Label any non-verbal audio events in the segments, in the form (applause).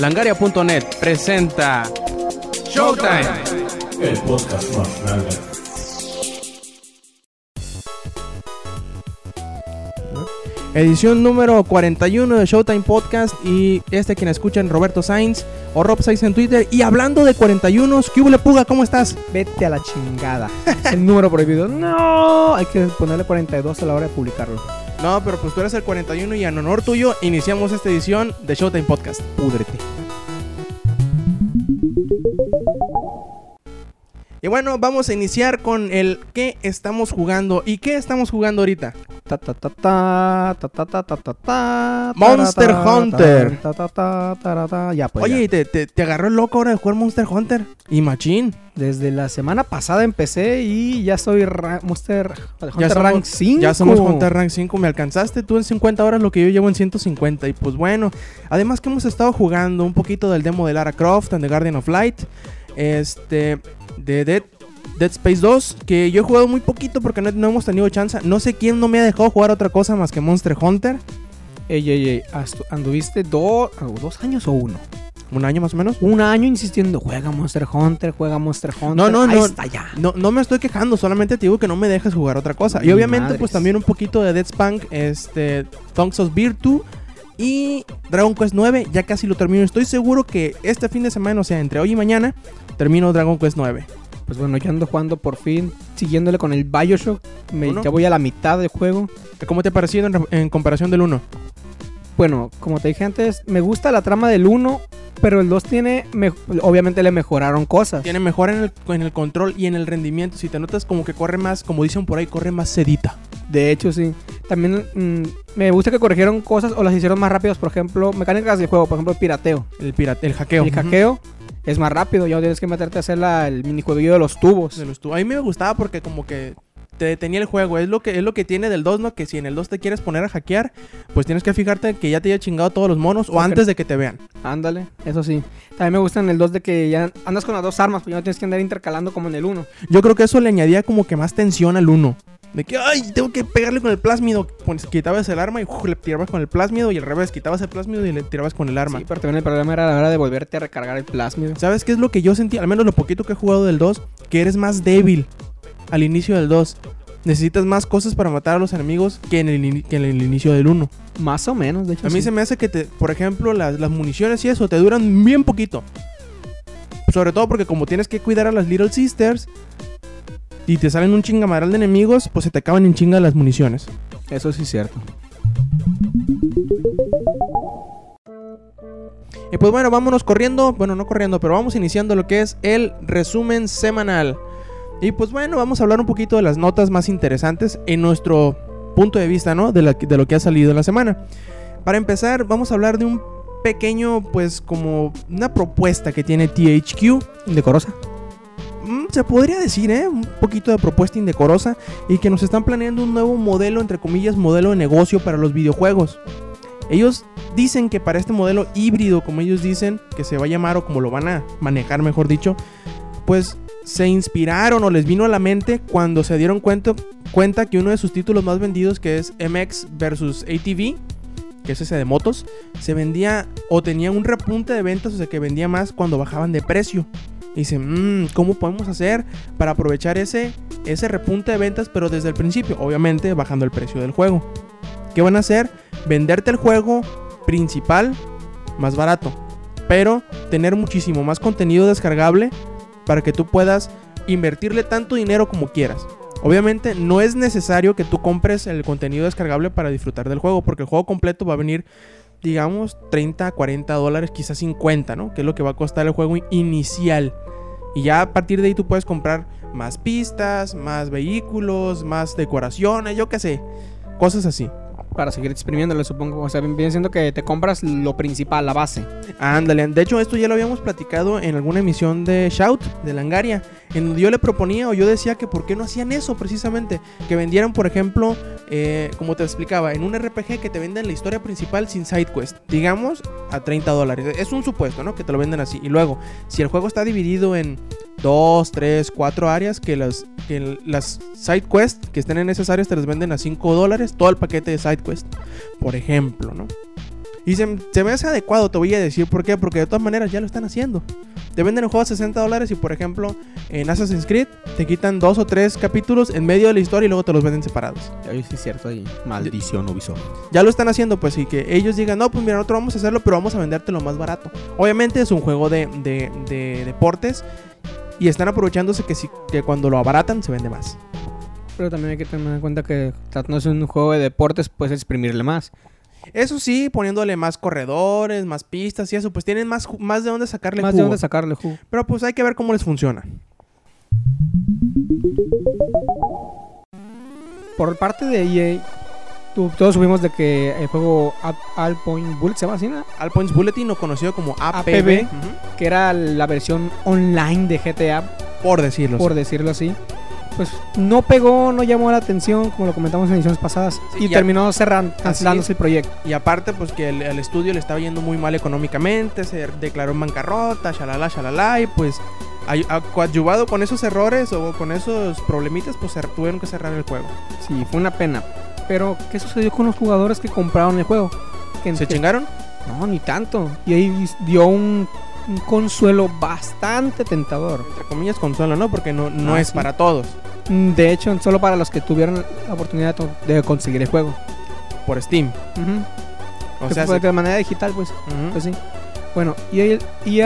Langaria.net presenta Showtime. El podcast más grande. Edición número 41 de Showtime Podcast y este quien escuchan Roberto Sainz o Rob Sainz en Twitter. Y hablando de 41, ¿qué hubo, Puga? ¿Cómo estás? Vete a la chingada. (laughs) El número prohibido. No, hay que ponerle 42 a la hora de publicarlo. No, pero pues tú eres el 41 y en honor tuyo iniciamos esta edición de Showtime Podcast. Púdrete. Y bueno, vamos a iniciar con el que estamos jugando. ¿Y qué estamos jugando ahorita? Monster Hunter. Ya, pues, Oye, ya. Te, te, te, agarró el loco ahora de jugar Monster Hunter. Y machín. Desde la semana pasada empecé y ya soy Monster Hunter ya somos, Rank 5. Ya somos Hunter Rank 5. Me alcanzaste tú en 50 horas lo que yo llevo en 150. Y pues bueno, además que hemos estado jugando un poquito del demo de Lara Croft and The Guardian of Light. Este, de Dead, Dead Space 2. Que yo he jugado muy poquito porque no, no hemos tenido chance. No sé quién no me ha dejado jugar otra cosa más que Monster Hunter. Ey, ey, ey. ¿Anduviste do- oh, dos años o uno? Un año más o menos. Un año insistiendo. Juega Monster Hunter, juega Monster Hunter. No, no, Ahí no. está ya. No, no me estoy quejando, solamente te digo que no me dejes jugar otra cosa. Y obviamente, madres. pues también un poquito de Dead Spunk, este, Thongs of Virtue y Dragon Quest 9. Ya casi lo termino. Estoy seguro que este fin de semana, o sea, entre hoy y mañana, termino Dragon Quest 9. Pues bueno, yo ando jugando por fin, siguiéndole con el Bioshock. Me, Uno. ya voy a la mitad del juego. ¿Cómo te ha parecido en, en comparación del 1? Bueno, como te dije antes, me gusta la trama del 1, pero el 2 tiene, me- obviamente le mejoraron cosas. Tiene mejor en el, en el control y en el rendimiento. Si te notas como que corre más, como dicen por ahí, corre más sedita. De hecho, sí. También mm, me gusta que corrigieron cosas o las hicieron más rápidas. Por ejemplo, mecánicas del juego, por ejemplo, el pirateo. El, pirate, el hackeo. El hackeo es más rápido, ya no tienes que meterte a hacer la- el minijueguillo de los tubos. De los tu- A mí me gustaba porque como que te detenía el juego. Es lo que es lo que tiene del 2, ¿no? Que si en el 2 te quieres poner a hackear, pues tienes que fijarte que ya te haya chingado todos los monos o antes de que te vean. Ándale, eso sí. También me gusta en el 2 de que ya andas con las dos armas, pues ya no tienes que andar intercalando como en el 1. Yo creo que eso le añadía como que más tensión al 1. De que, ay, tengo que pegarle con el plásmido. Pues quitabas el arma y uf, le tirabas con el plásmido y al revés, quitabas el plásmido y le tirabas con el arma. Sí, pero también el problema era la hora de volverte a recargar el plásmido. ¿Sabes qué es lo que yo sentí? Al menos lo poquito que he jugado del 2, que eres más débil al inicio del 2. Necesitas más cosas para matar a los enemigos que en el, que en el inicio del 1. Más o menos, de hecho. A mí sí. se me hace que, te, por ejemplo, las, las municiones y eso te duran bien poquito. Sobre todo porque como tienes que cuidar a las Little Sisters y te salen un chingamaral de enemigos, pues se te acaban en chinga las municiones. Eso sí es cierto. Y pues bueno, vámonos corriendo, bueno, no corriendo, pero vamos iniciando lo que es el resumen semanal. Y pues bueno, vamos a hablar un poquito de las notas más interesantes en nuestro punto de vista, ¿no? De, la- de lo que ha salido en la semana. Para empezar, vamos a hablar de un pequeño, pues como una propuesta que tiene THQ. Indecorosa. Mm, se podría decir, ¿eh? Un poquito de propuesta indecorosa y que nos están planeando un nuevo modelo, entre comillas, modelo de negocio para los videojuegos. Ellos dicen que para este modelo híbrido, como ellos dicen, que se va a llamar o como lo van a manejar, mejor dicho, pues se inspiraron o les vino a la mente cuando se dieron cuenta, cuenta que uno de sus títulos más vendidos, que es MX versus ATV, que es ese de motos, se vendía o tenía un repunte de ventas, o sea que vendía más cuando bajaban de precio. Y dicen, "Mm, ¿cómo podemos hacer para aprovechar ese, ese repunte de ventas, pero desde el principio? Obviamente bajando el precio del juego. ¿Qué van a hacer? Venderte el juego principal más barato, pero tener muchísimo más contenido descargable para que tú puedas invertirle tanto dinero como quieras. Obviamente no es necesario que tú compres el contenido descargable para disfrutar del juego, porque el juego completo va a venir, digamos, 30, 40 dólares, quizás 50, ¿no? Que es lo que va a costar el juego inicial. Y ya a partir de ahí tú puedes comprar más pistas, más vehículos, más decoraciones, yo qué sé, cosas así. Para seguir exprimiéndole, supongo. O sea, viene siendo que te compras lo principal, la base. Ándale, de hecho esto ya lo habíamos platicado en alguna emisión de Shout, de Langaria, en donde yo le proponía o yo decía que por qué no hacían eso precisamente, que vendieran por ejemplo, eh, como te explicaba, en un RPG que te venden la historia principal sin side quest, digamos a 30 dólares, es un supuesto, ¿no? Que te lo venden así, y luego, si el juego está dividido en 2, 3, 4 áreas, que las, que las side quest que estén en esas áreas te las venden a 5 dólares, todo el paquete de side quest, por ejemplo, ¿no? Y se, se me hace adecuado, te voy a decir por qué. Porque de todas maneras ya lo están haciendo. Te venden el juego a 60 dólares y, por ejemplo, en Assassin's Creed te quitan dos o tres capítulos en medio de la historia y luego te los venden separados. Ahí sí es cierto, ahí. Maldición Ubisoft. Ya lo están haciendo, pues, y que ellos digan, no, pues mira, nosotros vamos a hacerlo, pero vamos a vendértelo más barato. Obviamente es un juego de, de- de deportes y están aprovechándose que, si, que cuando lo abaratan se vende más. Pero también hay que tener en cuenta que tratándose de un juego de deportes, puedes exprimirle más. Eso sí, poniéndole más corredores, más pistas y eso, pues tienen más, más de dónde sacarle Más de jugo. dónde sacarle jugo. Pero pues hay que ver cómo les funciona. Por parte de EA, todos subimos de que el juego Point Bullet se llama así, ¿no? Bulletin, o conocido como APB, que era la versión online de GTA, por decirlo. por decirlo así. Pues no pegó, no llamó la atención, como lo comentamos en ediciones pasadas, Sí, y terminó cerrando, cancelándose el proyecto. Y aparte, pues que el, el estudio le estaba yendo muy mal económicamente, se declaró en bancarrota, shalala, shalala, y pues coadyuvado con esos errores o con esos problemitas, pues tuvieron que cerrar el juego. Sí, fue una pena. Pero, ¿qué sucedió con los jugadores que compraron el juego? Que, ¿Se que- chingaron? No, ni tanto. Y ahí dio un, un consuelo bastante tentador. Entre comillas, consuelo, ¿no? Porque no, no Ah, es sí. para todos. Mm, De hecho, solo para los que tuvieron la oportunidad de conseguir el juego. Por Steam. O Que sea, fue de manera digital, pues. Pues sí. Bueno, y ahí- y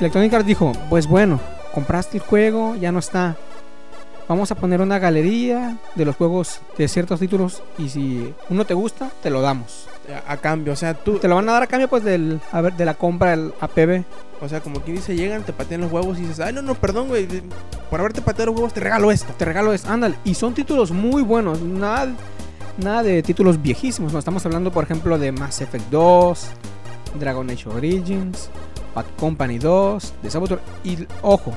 Electronic Arts dijo, pues bueno, compraste el juego, ya no está. Vamos a poner una galería de los juegos de ciertos títulos y si uno te gusta, te lo damos. a, a cambio, o sea, tú, Te lo van a dar a cambio pues del, a ver, de la compra del APB. o sea, como quien dice, llegan, te patean los huevos y dices, ay, no, no, perdón, güey, por haberte pateado los huevos te regalo esto. Te regalo es, ándale. Y son títulos muy buenos, nada, nada de títulos viejísimos. No estamos hablando, por ejemplo, de Mass Effect 2, Dragon Age Origins, Bad Company 2, de Saboteur. Y ojo,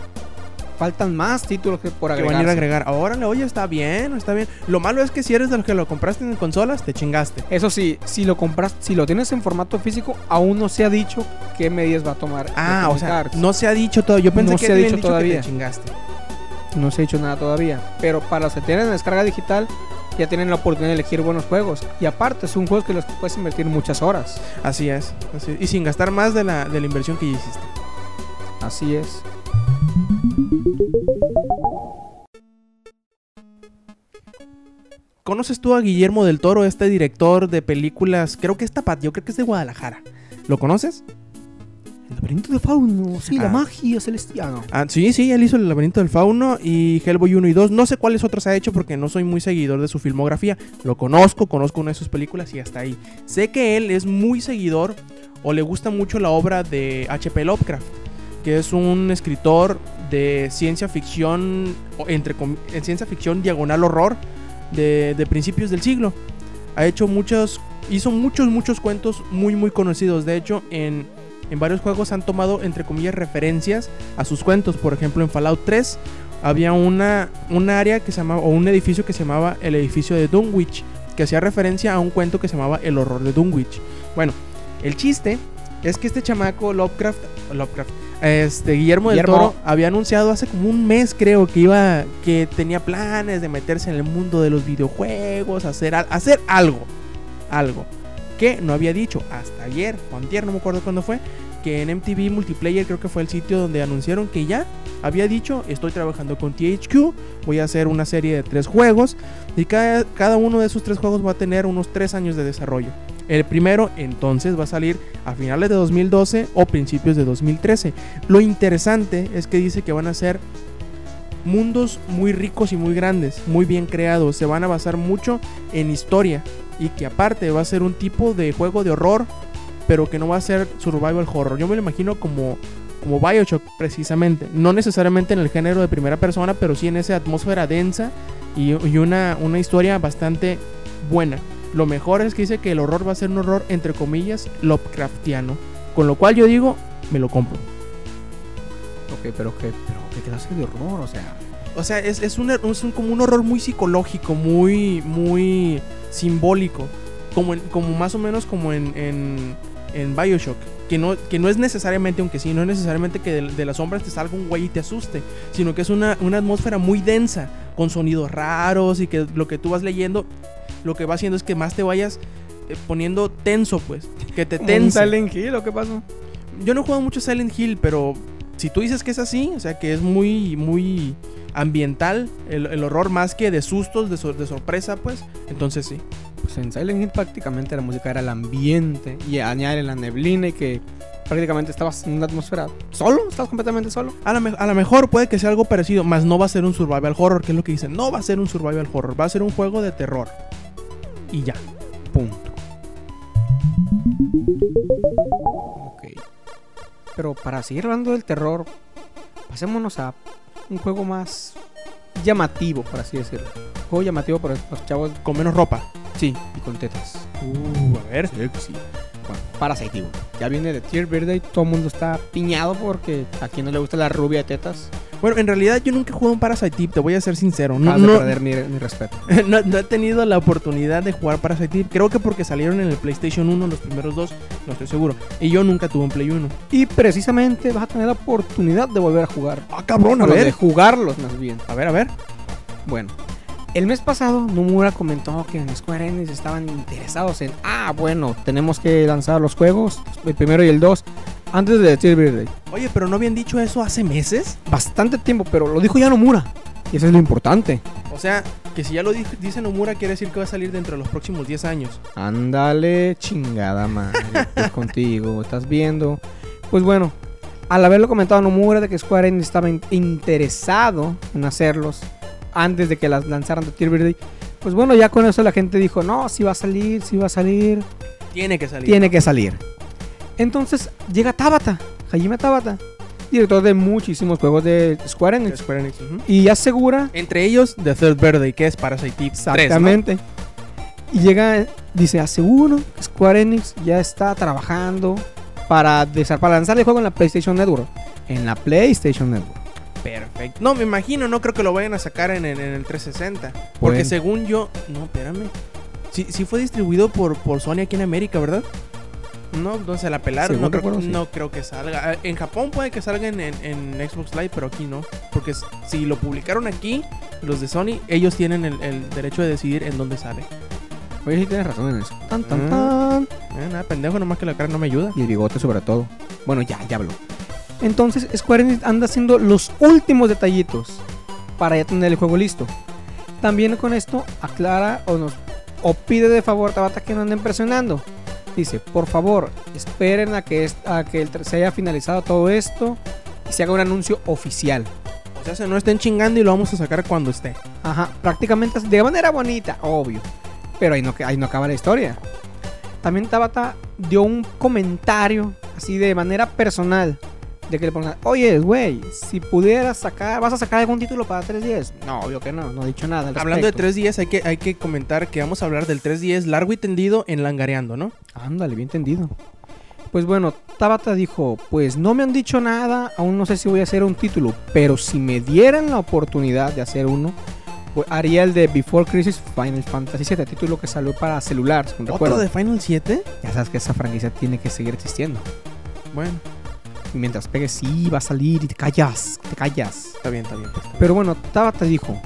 faltan más títulos que por Que van a ir a agregar. agregar. Órale, oye, está bien, está bien. Lo malo es que si eres de los que lo compraste en consolas, te chingaste. Eso sí, si lo compras, si lo tienes en formato físico, aún no se ha dicho qué medidas va a tomar. Ah, o sea, no se ha dicho todo. Yo pensé No que se ha dicho que todavía. te chingaste. No se ha dicho nada todavía. Pero para los que tienen en descarga digital, ya tienen la oportunidad de elegir buenos juegos. Y aparte, son juegos que los puedes invertir muchas horas. Así es, así es. Y sin gastar más de la, de la inversión que ya hiciste. Así es. ¿Conoces tú a Guillermo del Toro, este director de películas? Creo que es tapat, yo creo que es de Guadalajara. ¿Lo conoces? El laberinto de Fauno, sí, Ah. la magia celestial. Ah, sí, sí, él hizo El laberinto del fauno y Hellboy 1 y 2. No sé cuáles otros ha hecho porque no soy muy seguidor de su filmografía. Lo conozco, conozco una de sus películas y hasta ahí. Sé que él es muy seguidor o le gusta mucho la obra de H.P. Lovecraft, que es un escritor de ciencia ficción, entre en ciencia ficción diagonal horror de, de principios del siglo. Ha hecho muchos, hizo muchos, muchos cuentos muy, muy conocidos. De hecho, en, en varios juegos han tomado, entre comillas, referencias a sus cuentos. Por ejemplo, en Fallout 3 había una, un área que se llamaba, o un edificio que se llamaba el edificio de Dunwich, que hacía referencia a un cuento que se llamaba El horror de Dunwich. Bueno, el chiste es que este chamaco Lovecraft, Lovecraft, este Guillermo del Guillermo. Toro había anunciado hace como un mes creo que iba que tenía planes de meterse en el mundo de los videojuegos, hacer hacer algo, algo que no había dicho hasta ayer o antier, no me acuerdo cuándo fue, que en MTV Multiplayer creo que fue el sitio donde anunciaron que ya había dicho, estoy trabajando con THQ, voy a hacer una serie de tres juegos y cada, cada uno de esos tres juegos va a tener unos tres años de desarrollo. El primero entonces va a salir a finales de 2012 o principios de 2013. Lo interesante es que dice que van a ser mundos muy ricos y muy grandes, muy bien creados. Se van a basar mucho en historia y que aparte va a ser un tipo de juego de horror, pero que no va a ser survival horror. Yo me lo imagino como como BioShock precisamente, no necesariamente en el género de primera persona, pero sí en esa atmósfera densa y, y una, una historia bastante buena. Lo mejor es que dice que el horror va a ser un horror entre comillas Lovecraftiano, con lo cual yo digo, me lo compro. Ok, pero qué, pero qué clase de horror, o sea. O sea, es, es, un, es un- como un horror muy psicológico, muy, muy simbólico. Como, en- como más o menos como en, en, en Bioshock. Que no, que no es necesariamente, aunque sí, no es necesariamente que de, de las sombras te salga un güey y te asuste. Sino que es una, una atmósfera muy densa, con sonidos raros y que lo que tú vas leyendo, lo que va haciendo es que más te vayas eh, poniendo tenso, pues. que te (laughs) ¿Un tense. Silent Hill o qué pasó? Yo no he jugado mucho Silent Hill, pero si tú dices que es así, o sea, que es muy, muy ambiental, el, el horror más que de sustos, de, de sorpresa, pues, entonces sí. Pues en Silent Hill prácticamente la música era el ambiente y añadir la neblina y que prácticamente estabas en una atmósfera solo, estabas completamente solo. A lo, me- a lo mejor puede que sea algo parecido, más no va a ser un survival horror, que es lo que dicen. No va a ser un survival horror, va a ser un juego de terror. Y ya. Punto. Ok. Pero para seguir hablando del terror, pasémonos a un juego más llamativo, por así decirlo. Juego llamativo para los chavos, Con menos ropa. sí, y con tetas. Uh, a ver. Sexy. Bueno, Parasite. Ya viene de Tier Verde y todo el mundo está piñado porque a quien no le gusta la rubia de tetas. Bueno, en realidad yo nunca he jugado un Parasite Eve, te voy a ser sincero. No, de no, perder mi, mi respeto. (laughs) no- no he tenido la oportunidad de jugar Parasite Eve. Creo que porque salieron en el PlayStation 1 los primeros dos, no estoy seguro. Y yo nunca tuve un Play 1. Y precisamente vas a tener la oportunidad de volver a jugar. Ah, cabrón, a de ver. jugarlos más bien. A ver, a ver. Bueno, el mes pasado Nomura comentó que en Square Enix estaban interesados en, ah, bueno, tenemos que lanzar los juegos, el primero y el 2, antes de Tier Birthday. Oye, pero no habían dicho eso hace meses. Bastante tiempo, pero lo dijo ya Nomura. Y eso es lo importante. O sea, que si ya lo di- dice Nomura, quiere decir que va a salir dentro de los próximos 10 años. Ándale, chingada madre. (laughs) pues contigo, estás viendo. Pues bueno, al haberlo comentado Nomura de que Square Enix estaba in- interesado en hacerlos antes de que las lanzaran de Tier Birthday, pues bueno, ya con eso la gente dijo, no, si va a salir, si va a salir. Tiene que salir. tiene que salir. Entonces llega Tabata, Hajime Tabata, director de muchísimos juegos de Square Enix, Square Enix, ujú. y asegura Entre ellos, The Third Birthday, que es Parasite Eve 3, ¿no? exactamente. Y llega, dice, aseguro que Square Enix ya está trabajando para, para lanzar el juego en la PlayStation Network. En la PlayStation Network. Perfecto. No, me imagino, no creo que lo vayan a sacar en, en- en el 360. Porque según yo. No, espérame. Sí, sí fue distribuido por, por Sony aquí en América, ¿verdad? No, no se la pelaron. No creo, recuerdo, sí. no creo que salga. Ah, En Japón puede que salga en, en- en Xbox Live, pero aquí no. Porque si lo publicaron aquí, los de Sony, ellos tienen el, el derecho de decidir en dónde sale. Oye, sí tienes razón en eso. Tan, tan, Mm. tan. Eh, nada, pendejo, nomás que la cara no me ayuda. Y el bigote sobre todo. Bueno, ya, ya habló. Entonces Square Enix anda haciendo los últimos detallitos para ya tener el juego listo. También con esto aclara o nos o pide de favor Tabata que no anden presionando. Dice, por favor, esperen a que, a que se haya finalizado todo esto y se haga un anuncio oficial. O sea, se no estén chingando y lo vamos a sacar cuando esté. Ajá, prácticamente de manera bonita, obvio. Pero ahí no, ahí no acaba la historia. También Tabata dio un comentario así de manera personal. De que le pongan, oye, güey, si pudieras sacar, ¿vas a sacar algún título para 310? No, obvio que no, no he dicho nada. al Hablando de respecto. 3DS, hay que, hay que comentar que vamos a hablar del 3DS largo y tendido en Langareando, ¿no? Ándale, bien entendido. Pues bueno, Tabata dijo, pues no me han dicho nada, aún no sé si voy a hacer un título, pero si me dieran la oportunidad de hacer uno, pues haría el de Before Crisis Final Fantasy VII, título que salió para celular, ¿Otro recuerdo. de Final 7? Ya sabes que esa franquicia tiene que seguir existiendo. Bueno, mientras pegues, sí, va a salir y te callas, te callas. está bien, está bien. está bien. Pero bueno, Tabata dijo,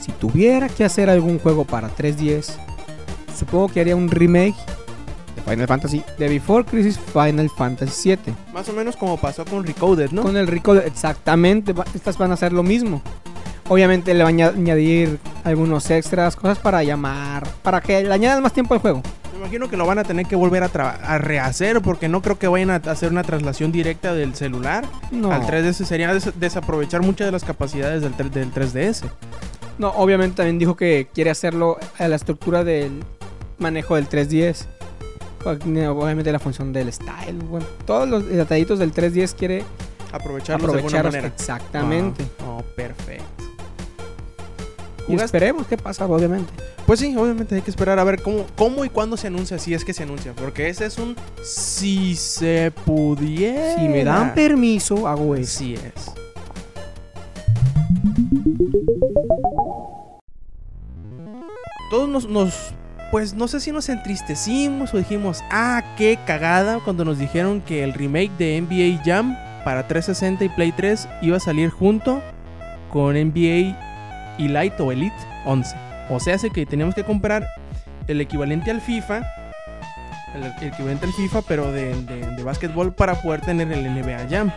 si tuviera que hacer algún juego para 3DS, supongo que haría un remake de Final Fantasy, de Before Crisis Final Fantasy VII. Más o menos como pasó con Recoded, ¿no? Con el rico, exactamente, estas van a hacer lo mismo. Obviamente le van a añadir algunos extras, cosas para llamar, para que le añadan más tiempo al juego. Me imagino que lo van a tener que volver a, a rehacer porque no creo que vayan a hacer una traslación directa del celular No, al 3DS. Sería des- desaprovechar muchas de las capacidades del, del 3DS. no, obviamente también dijo que quiere hacerlo a la estructura del manejo del 3DS. Obviamente la función del style, bueno, todos los detallitos del 3DS quiere Aprovecharlos de alguna aprovecharlos manera. exactamente. Ah, oh, perfecto. Esperemos qué pasa, obviamente. Pues sí, obviamente hay que esperar a ver cómo, cómo y cuándo se anuncia, si es que se anuncia. Porque ese es un si se pudiera. Si me dan permiso, hago eso. Así es. Todos nos, nos- pues no sé si nos entristecimos o dijimos, ah, qué cagada cuando nos dijeron que el remake de NBA Jam para 360 y Play 3 iba a salir junto con NBA Elite o Elite 11. O sea, hace que teníamos que comprar el equivalente al FIFA el, el equivalente al FIFA, pero de, de, de básquetbol para poder tener el NBA Jam.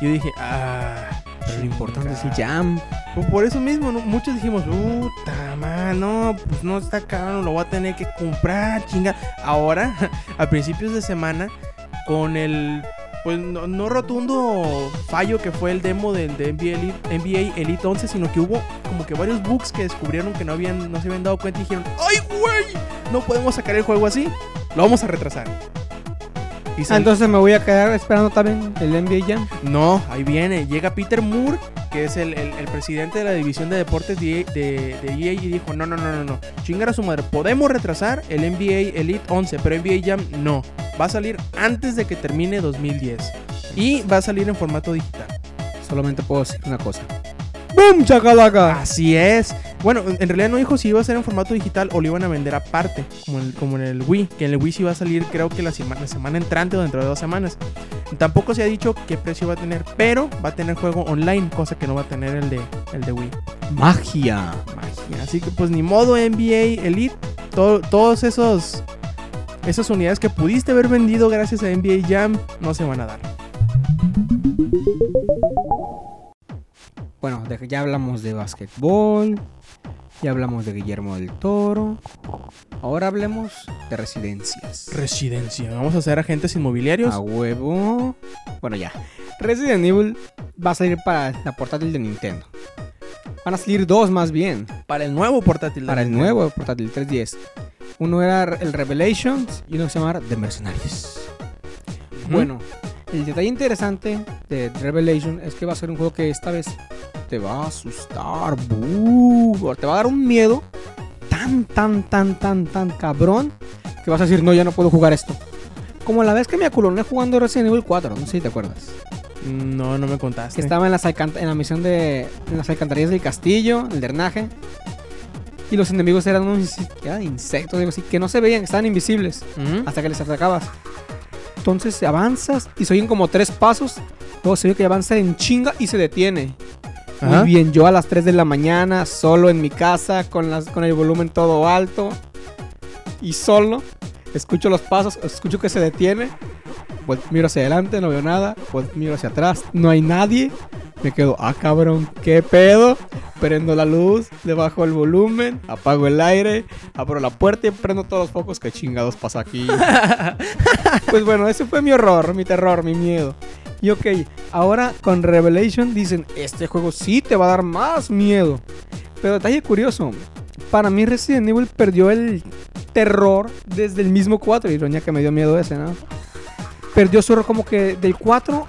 Yo dije, ah, Pero lo importante es el jam. Pues por eso mismo, ¿no? muchos dijimos, puta man, no, pues no está caro, lo voy a tener que comprar, chinga. Ahora, (laughs) a principios de semana, con el, pues no, rotundo fallo que fue el demo del de NBA Elite, NBA Elite 11, sino que hubo como que varios bugs que descubrieron que no, habían, no se habían dado cuenta y dijeron, ¡ay, güey! No podemos sacar el juego así, lo vamos a retrasar. Ah, entonces me voy a quedar esperando también el NBA Jam. no, ahí viene. Llega Peter Moore, que es el, el- el presidente de la división de deportes de, de- de EA, y dijo: No, no, no, no, no. Chingar a su madre. Podemos retrasar el NBA Elite 11, pero NBA Jam no. Va a salir antes de que termine 2010. Y va a salir en formato digital. Solamente puedo decir una cosa. ¡Boom, chacalaca! Así es. Bueno, en realidad no dijo si iba a ser en formato digital o lo iban a vender aparte, como, el- como en el Wii. Que en el Wii sí va a salir, creo que la semana, la semana entrante o dentro de dos semanas. Tampoco se ha dicho qué precio va a tener, pero va a tener juego online, cosa que no va a tener el de, el de Wii. Magia. Magia. Así que pues ni modo NBA Elite, to- todos esos esas unidades que pudiste haber vendido gracias a NBA Jam no se van a dar. Bueno, de- ya hablamos de básquetbol. Ya hablamos de Guillermo del Toro. Ahora hablemos de residencias. Residencia. Vamos a ser agentes inmobiliarios. A huevo. Bueno, ya. Resident Evil va a salir para la portátil de Nintendo. Van a salir dos más bien. Para el nuevo portátil. de Para el nuevo portátil 310. Uno era el Revelations y uno se llama The Mercenaries. Bueno, el detalle interesante de Revelation es que va a ser un juego que esta vez te va a asustar. buh, te va a dar un miedo tan, tan, tan, tan, tan cabrón que vas a decir, no, ya no puedo jugar esto. Como la vez que me aculoné jugando Resident Evil 4, no sé si te acuerdas. No, no me contaste. Que estaba en, las en la misión de en las alcantarillas del castillo, el drenaje. Y los enemigos eran unos eran insectos, digo así, que no se veían, estaban invisibles hasta que les atacabas. Entonces avanzas y se oyen como tres pasos. Luego se ve que avanza en chinga y se detiene. Ajá. Muy bien, yo a las 3 de la mañana, solo en mi casa, con, las, con el volumen todo alto. Y solo, escucho los pasos, escucho que se detiene. Pues miro hacia adelante, no veo nada. Pues miro hacia atrás, no hay nadie. Me quedo, ah cabrón, ¿qué pedo? Prendo la luz, le bajo el volumen, apago el aire, abro la puerta y prendo todos los focos. ¿Qué chingados pasa aquí? (laughs) pues bueno, ese fue mi horror, mi terror, mi miedo. Y ok, ahora con Revelation dicen, este juego sí te va a dar más miedo. Pero detalle curioso, para mí Resident Evil perdió el terror desde el mismo 4. Ironía que me dio miedo ese, ¿no? Perdió su como que del 4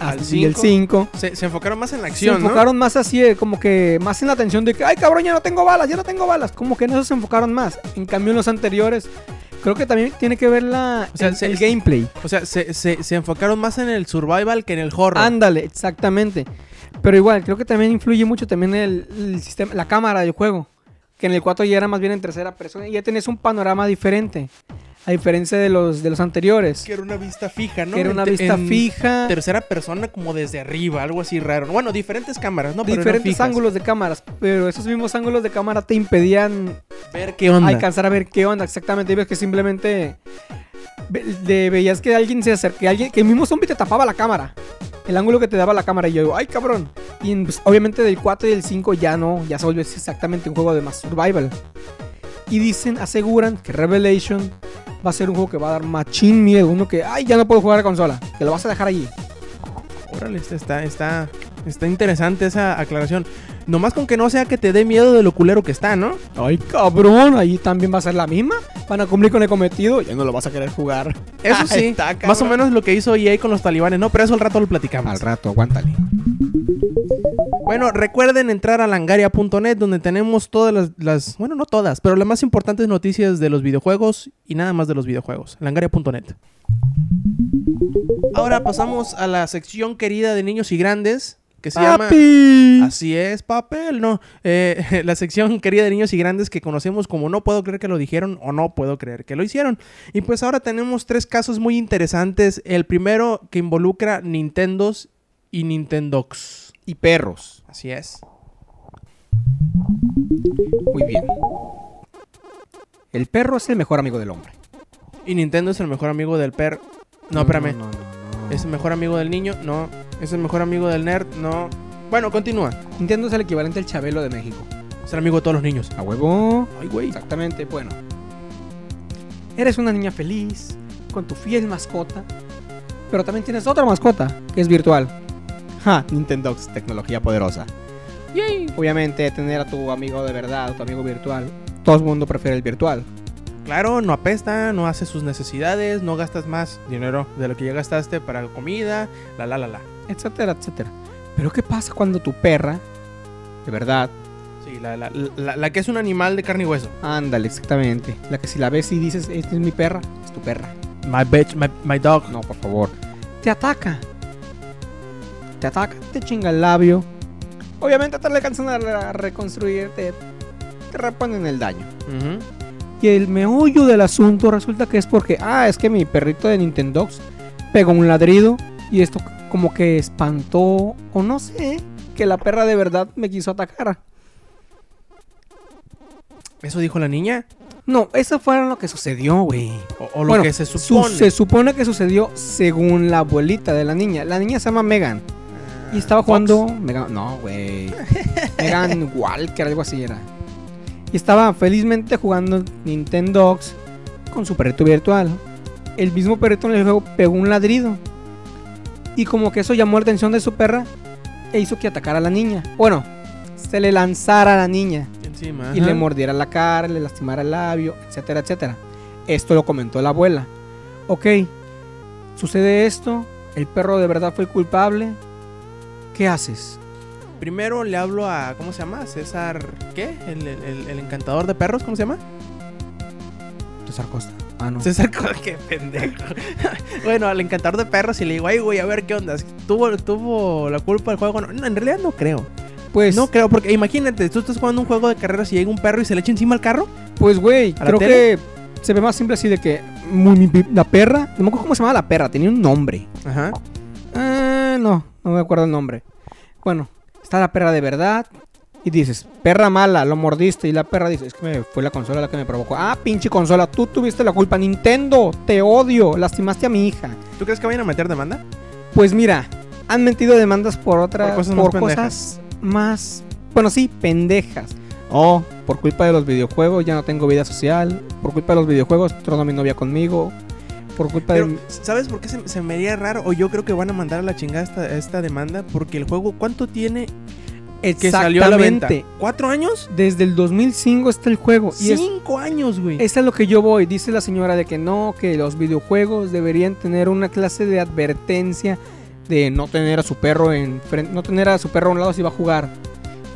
Al al el cinco. 5. Se, se enfocaron más en la Se acción, ¿no? enfocaron más así, eh, como que más en la atención de que, ay cabrón, ya no tengo balas, ya no tengo balas. Como que en eso se enfocaron más. En cambio, en los anteriores, creo que también tiene que ver la, O sea, el, se- el gameplay. O sea, se, se- se enfocaron más en el survival que en el horror. Ándale, exactamente. Pero igual, creo que también influye mucho también el, el sistema, la cámara del juego. Que en el 4 ya era más bien en tercera persona y ya tenés un panorama diferente. A diferencia de los, de los anteriores. que era una vista fija, ¿no? que era una En vista en fija. Tercera persona como desde arriba, algo así raro. Bueno, diferentes cámaras, ¿no? Diferentes ángulos de cámaras. Pero esos mismos ángulos de cámara te impedían Ver qué onda. alcanzar a ver qué onda exactamente. Y ves que simplemente de- veías que alguien se acerque, alguien, que el mismo zombie te tapaba la cámara. El ángulo que te daba la cámara. Y yo digo, ay cabrón. Y pues, obviamente del 4 y del 5 ya no, ya se volvió exactamente un juego de más survival. Y dicen, aseguran que Revelation va a ser un juego que va a dar machín miedo. Uno que, ay, ya no puedo jugar a consola. Que lo vas a dejar allí. Órale, está, está, está, está interesante esa aclaración. Nomás con que no sea que te dé miedo de lo culero que está, ¿no? Ay, cabrón, ahí también va a ser la misma. Van a cumplir con el cometido. Ya no lo vas a querer jugar. (laughs) Eso sí, (laughs) Está más o menos lo que hizo EA con los talibanes, ¿no? Pero eso al rato lo platicamos. Al rato, aguántale. Bueno, recuerden entrar a langaria.net donde tenemos todas las, las- bueno, no todas, pero las más importantes noticias de los videojuegos y nada más de los videojuegos. Langaria.net. Ahora pasamos a la sección querida de niños y grandes que se llama... Así es, papel, no. Eh, (laughs) la sección querida de niños y grandes que conocemos como no puedo creer que lo dijeron o no puedo creer que lo hicieron. Y pues ahora tenemos tres casos muy interesantes. El primero que involucra Nintendos y Nintendox. Y perros. Así es. Muy bien. El perro es el mejor amigo del hombre. Y Nintendo es el mejor amigo del per. No, espérame. No, no, no, no. ¿Es el mejor amigo del niño? No. ¿Es el mejor amigo del nerd? No. Bueno, continúa. Nintendo es el equivalente al Chabelo de México. Es el amigo de todos los niños. A huevo. Ay, güey. Exactamente, bueno. Eres una niña feliz, con tu fiel mascota, pero también tienes otra mascota, que es virtual. (laughs) Ja, Nintendo tecnología poderosa. Obviamente, tener a tu amigo de verdad, a tu amigo virtual, todo el mundo prefiere el virtual. Claro, no apesta, no hace sus necesidades, no gastas más dinero de lo que ya gastaste para comida, la la la la. etcétera, etcétera. Pero ¿qué pasa cuando tu perra, de verdad, Sí, la, la, la, la que es un animal de carne y hueso. ándale, exactamente, la que si la ves y dices, esta es mi perra, es tu perra. My bitch, my, my dog. No, por favor. Te ataca. Te ataca, te chinga el labio. Obviamente te le alcanzan a re- a reconstruir, te, te reponen el daño. Y el meollo del asunto resulta que es porque, ah, es que mi perrito de Nintendo pegó un ladrido y esto como que espantó, o no sé, que la perra de verdad me quiso atacar. ¿Eso dijo la niña? No, eso fue lo que sucedió, güey. O, o lo Bueno, que se Su- supone. se supone que sucedió según la abuelita de la niña. La niña se llama Megan. Y estaba jugando. Megan, no, güey. (laughs) Megan Walker, algo así era. Y estaba felizmente jugando Nintendo con su perrito virtual. El mismo perrito en el juego pegó un ladrido. Y como que eso llamó la atención de su perra e hizo que atacara a la niña. Bueno, se le lanzara a la niña Encima. y le mordiera la cara, le lastimara el labio, etcétera, etcétera. Esto lo comentó la abuela. Ok, sucede esto, el perro de verdad fue culpable. ¿Qué haces? Primero le hablo a. ¿Cómo se llama? César. ¿Qué? El, el- encantador de perros, ¿cómo se llama? César Costa. Ah, no. César Co- (laughs) qué pendejo. (laughs) bueno, al encantador de perros y le digo, ay, güey, a ver qué onda. ¿Tuvo, tuvo la culpa del juego? No, en realidad no creo. Pues, No creo, porque imagínate, tú estás jugando un juego de carreras y llega un perro y se le echa encima al carro. pues, güey, ¿A la creo que se ve más simple así de que la perra, no me acuerdo cómo se llama la perra, tenía un nombre. Ajá. Ah, no, no me acuerdo el nombre. Bueno, está la perra de verdad. Y dices, perra mala, lo mordiste. Y la perra dice, es que me- fue la consola la que me provocó. Ah, pinche consola, tú tuviste la culpa. Nintendo, te odio, lastimaste a mi hija. ¿Tú crees que vayan a meter demanda? Pues mira, han metido demandas por otras Por cosas por más cosas más, bueno, sí, pendejas. Oh, por culpa de los videojuegos ya no tengo vida social. Por culpa de los videojuegos trono a mi novia conmigo. Por culpa Pero, de ¿sabes por qué se, se me haría raro? O yo creo que van a mandar a la chingada esta, esta demanda. Porque el juego, ¿cuánto tiene que salió a la venta? ¿Cuatro años? Desde el 2005 está el juego. Y es, Cinco años, güey. es a lo que yo voy. Dice la señora de que no, que los videojuegos deberían tener una clase de advertencia de no tener a su perro en no tener a su perro a un lado si va a jugar.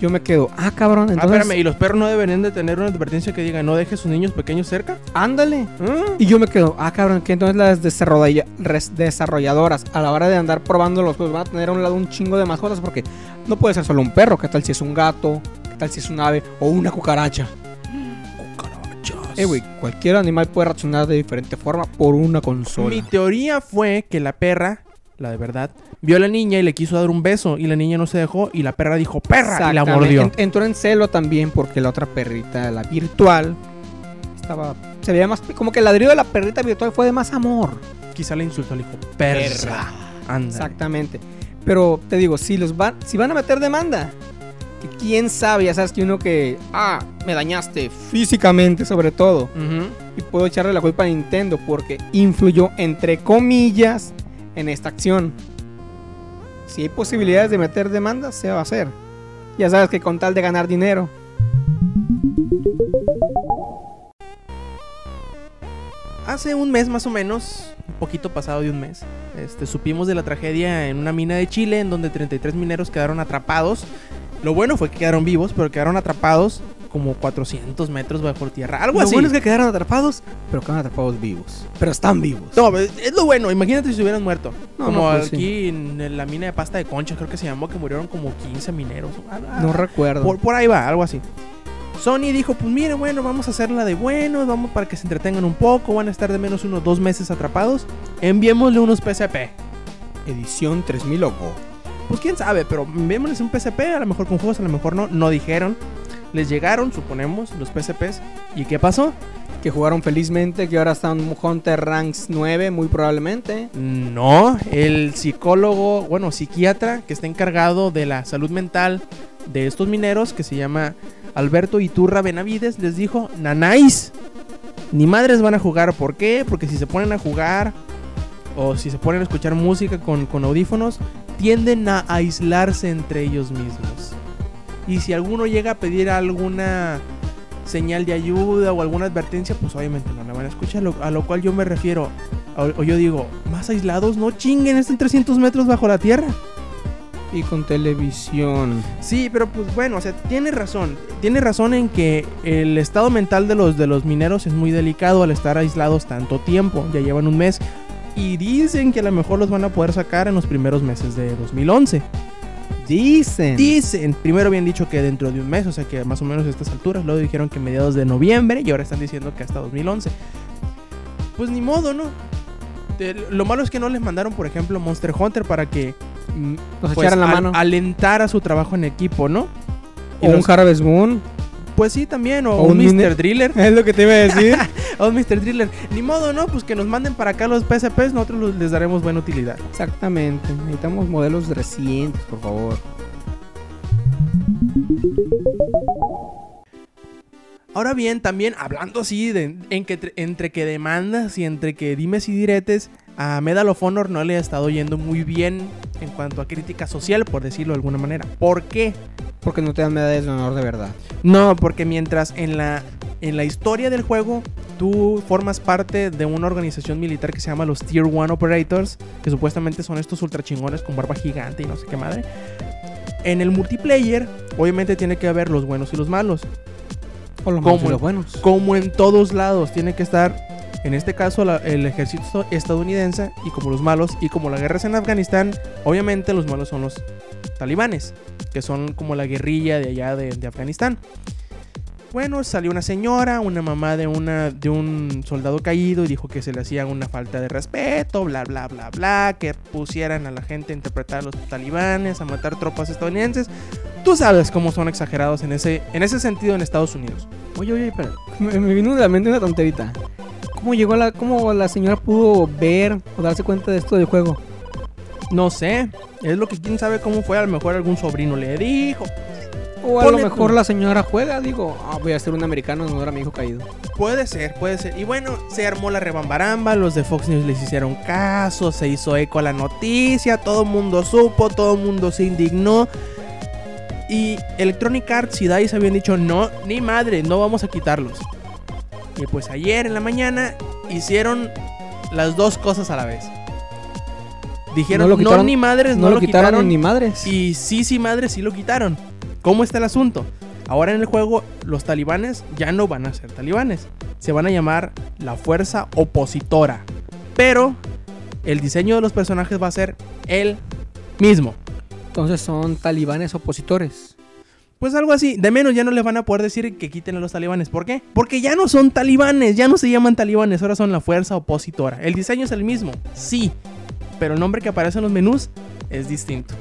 Yo me quedo, ah, cabrón, Ah, entonces, espérame, ¿y los perros no deberían de tener una advertencia que diga no deje a sus niños pequeños cerca? ándale. ¿Ah? Y yo me quedo, ah, cabrón, que entonces las desarrolladoras a la hora de andar probando los juegos van a tener a un lado un chingo de mascotas porque no puede ser solo un perro. ¿Qué tal si es un gato? ¿Qué tal si es un ave? O una cucaracha. Cucarachas. Eh, güey, cualquier animal puede reaccionar de diferente forma por una consola. Mi teoría fue que la perra, la de verdad, vio a la niña y le quiso dar un beso y la niña no se dejó y la perra dijo perra y la mordió. En- entró en celo también porque la otra perrita, la virtual, estaba. Se veía más. Como que el ladrido de la perrita virtual fue de más amor. Quizá le insultó, le dijo perra. Anda. Exactamente. Pero te digo, si los van, si van a meter demanda, que quién sabe, ya sabes que uno que, ah, me dañaste físicamente sobre todo, Ujú. y puedo echarle la culpa a Nintendo porque influyó entre comillas en esta acción. Si hay posibilidades de meter demanda, se va a hacer. Ya sabes que con tal de ganar dinero. Hace un mes más o menos, un poquito pasado de un mes, este, supimos de la tragedia en una mina de Chile en donde 33 mineros quedaron atrapados. Lo bueno fue que quedaron vivos, pero quedaron atrapados como 400 metros bajo tierra. Algo Lo así. bueno es que quedaron atrapados, pero quedaron atrapados vivos. Pero están vivos. No, es lo bueno. Imagínate si se hubieran muerto. No, como no, pues aquí en la mina de pasta de concha, creo que se llamó, que murieron como 15 mineros. Ah, No recuerdo. por, por ahí va, algo así. Sony dijo, pues mire, bueno, vamos a hacerla de bueno, vamos para que se entretengan un poco, van a estar de menos unos dos meses atrapados. Enviémosle unos PSP. Edición 3000 loco. Pues quién sabe, pero enviémosles un PSP, a lo mejor con juegos, a lo mejor no. No dijeron. Les llegaron, suponemos, los PSPs. ¿Y qué pasó? que jugaron felizmente, que ahora están Hunter Ranks 9, muy probablemente. No, el psicólogo, bueno, psiquiatra que está encargado de la salud mental de estos mineros, que se llama Alberto Iturra Benavides, les dijo, nanáis, ni madres van a jugar. ¿Por qué? Porque si se ponen a jugar o si se ponen a escuchar música con, con audífonos, tienden a aislarse entre ellos mismos. Y si alguno llega a pedir alguna señal de ayuda o alguna advertencia, pues obviamente no la van a escuchar. lo- a lo cual yo me refiero, o, o yo digo, más aislados, no chinguen, están 300 metros bajo la tierra. Y con televisión. Sí, pero pues bueno, o sea, tiene razón. Tiene razón en que el estado mental de los, de los mineros es muy delicado al estar aislados tanto tiempo. Ya llevan un mes. Y dicen que a lo mejor los van a poder sacar en los primeros meses de 2011. Dicen. Dicen, primero habían dicho que dentro de un mes, o sea que más o menos a estas alturas. Luego dijeron que mediados de noviembre y ahora están diciendo que hasta 2011. Pues ni modo, ¿no? De- lo malo es que no les mandaron, por ejemplo, Monster Hunter para que mm, Nos pues, echaran la al- mano. alentara su trabajo en equipo, ¿no? Y o un Harvest Moon. Pues sí, también. O, O un, un Mr. Driller. (laughs) Es lo que te iba a decir. (laughs) o un Mr. Driller. Ni modo, ¿no? Pues que nos manden para acá los PSPs. Nosotros los- les daremos buena utilidad. Exactamente. Necesitamos modelos recientes, por favor. Ahora bien, también hablando así de en que, entre que demandas y entre que dimes y diretes, a Medal of Honor no le ha estado yendo muy bien en cuanto a crítica social, por decirlo de alguna manera. ¿Por qué? Porque no te dan medallas de honor de verdad. No, porque mientras en la, en la historia del juego tú formas parte de una organización militar que se llama los Tier 1 Operators, que supuestamente son estos ultra chingones con barba gigante y no sé qué madre. En el multiplayer, obviamente tiene que haber los buenos y los malos. O los malos y los buenos. Como en todos lados, tiene que estar, en este caso, el ejército estadounidense y como los malos, y como la guerra es en Afganistán, obviamente los malos son los talibanes, que son como la guerrilla de allá de Afganistán. Bueno, salió una señora, una mamá de, una, de un soldado caído y dijo que se le hacía una falta de respeto, bla, bla, bla, bla, que pusieran a la gente a interpretar a los talibanes, a matar tropas estadounidenses. Tú sabes cómo son exagerados en ese, en ese sentido en Estados Unidos. Oye, oye, espera. Me, me vino de la mente una tonterita. ¿Cómo llegó la, cómo la señora pudo ver o darse cuenta de esto del juego? No sé, es lo que quién sabe cómo fue, a lo mejor algún sobrino le dijo. O a Ponle lo mejor tú. la señora juega, digo, ah, voy a ser un americano en honor a mi hijo caído. Puede ser, puede ser. Y bueno, se armó la rebambaramba, los de Fox News les hicieron caso, se hizo eco a la noticia, todo el mundo supo, todo el mundo se indignó. Y Electronic Arts y DICE habían dicho, no, ni madre, no vamos a quitarlos. Y pues ayer en la mañana hicieron las dos cosas a la vez. Dijeron, No no, lo quitaron- ni madres, No, lo quitaron, ni madres. Y sí, sí, madre, sí lo quitaron. ¿Cómo está el asunto? Ahora en el juego, los talibanes ya no van a ser talibanes. Se van a llamar la fuerza opositora. Pero el diseño de los personajes va a ser el mismo. Entonces son talibanes opositores. Pues algo así. De menos ya no les van a poder decir que quiten a los talibanes. ¿Por qué? Porque ya no son talibanes. Ya no se llaman talibanes. Ahora son la fuerza opositora. El diseño es el mismo. Sí. Pero el nombre que aparece en los menús es distinto.